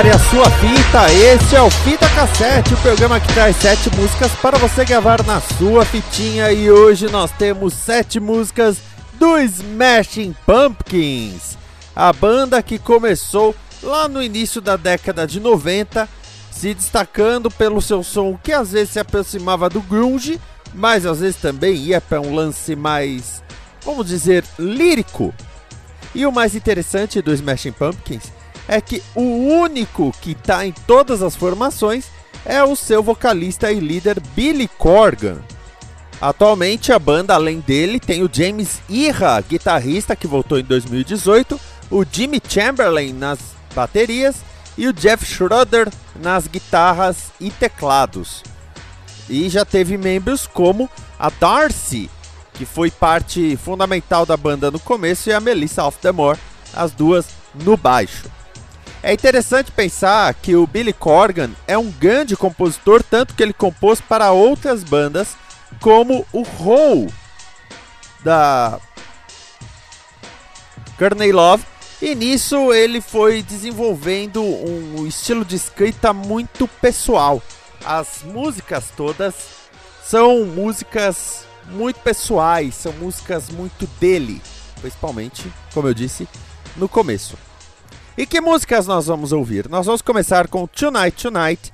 Prepare a sua fita, este é o Fita Cassete, o programa que traz sete músicas para você gravar na sua fitinha. E hoje nós temos sete músicas do Smashing Pumpkins, a banda que começou lá no início da década de 90, se destacando pelo seu som que às vezes se aproximava do grunge, mas às vezes também ia para um lance mais, vamos dizer, lírico. E o mais interessante do Smashing Pumpkins é que o único que está em todas as formações é o seu vocalista e líder Billy Corgan. Atualmente a banda, além dele, tem o James Irra, guitarrista que voltou em 2018, o Jimmy Chamberlain nas baterias e o Jeff Schroeder nas guitarras e teclados. E já teve membros como a Darcy, que foi parte fundamental da banda no começo, e a Melissa Off the Moor, as duas no baixo. É interessante pensar que o Billy Corgan é um grande compositor, tanto que ele compôs para outras bandas, como o Hole da Courtney Love, e nisso ele foi desenvolvendo um estilo de escrita muito pessoal. As músicas todas são músicas muito pessoais, são músicas muito dele, principalmente, como eu disse, no começo. E que músicas nós vamos ouvir? Nós vamos começar com Tonight Tonight,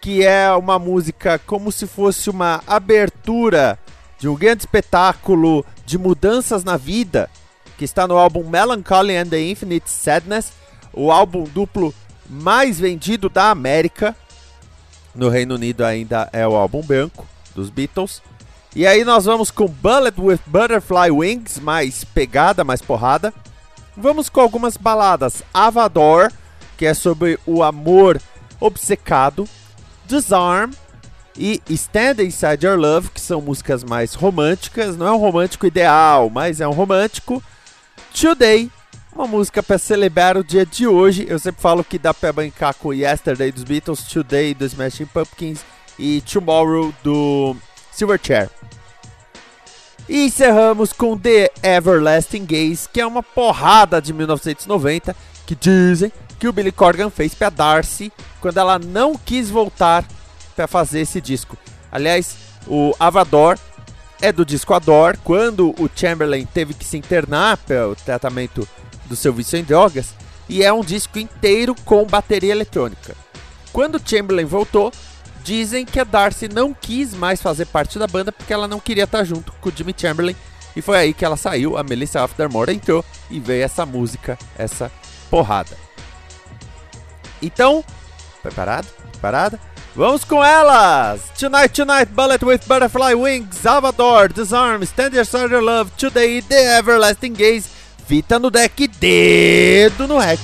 que é uma música como se fosse uma abertura de um grande espetáculo de mudanças na vida, que está no álbum Melancholy and the Infinite Sadness, o álbum duplo mais vendido da América. No Reino Unido ainda é o álbum branco dos Beatles. E aí nós vamos com Bullet with Butterfly Wings, mais pegada, mais porrada. Vamos com algumas baladas. Avador, que é sobre o amor obcecado. Disarm e Stand Inside Your Love, que são músicas mais românticas. Não é um romântico ideal, mas é um romântico. Today, uma música para celebrar o dia de hoje. Eu sempre falo que dá para brincar com Yesterday dos Beatles, Today dos Smashing Pumpkins e Tomorrow do Silverchair. E encerramos com The Everlasting Gaze, que é uma porrada de 1990 que dizem que o Billy Corgan fez para Darcy quando ela não quis voltar para fazer esse disco. Aliás, o Avador é do disco Ador, quando o Chamberlain teve que se internar pelo tratamento do seu vício em drogas, e é um disco inteiro com bateria eletrônica. Quando o Chamberlain voltou, Dizem que a Darcy não quis mais fazer parte da banda porque ela não queria estar junto com o Jimmy Chamberlain. E foi aí que ela saiu, a Melissa Aftermore entrou e veio essa música, essa porrada. Então, preparado? Preparada? Vamos com elas! Tonight, Tonight, Bullet with Butterfly Wings, Salvador, Disarm, Stand Your Side Love, Today, The Everlasting Gaze, fita no deck, dedo no rec.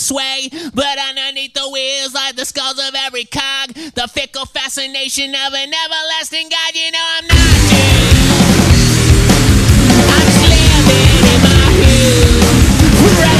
Sway. But underneath the wheels, lie the skulls of every cog, the fickle fascination of an everlasting God. You know I'm not doomed. I'm just living in my head,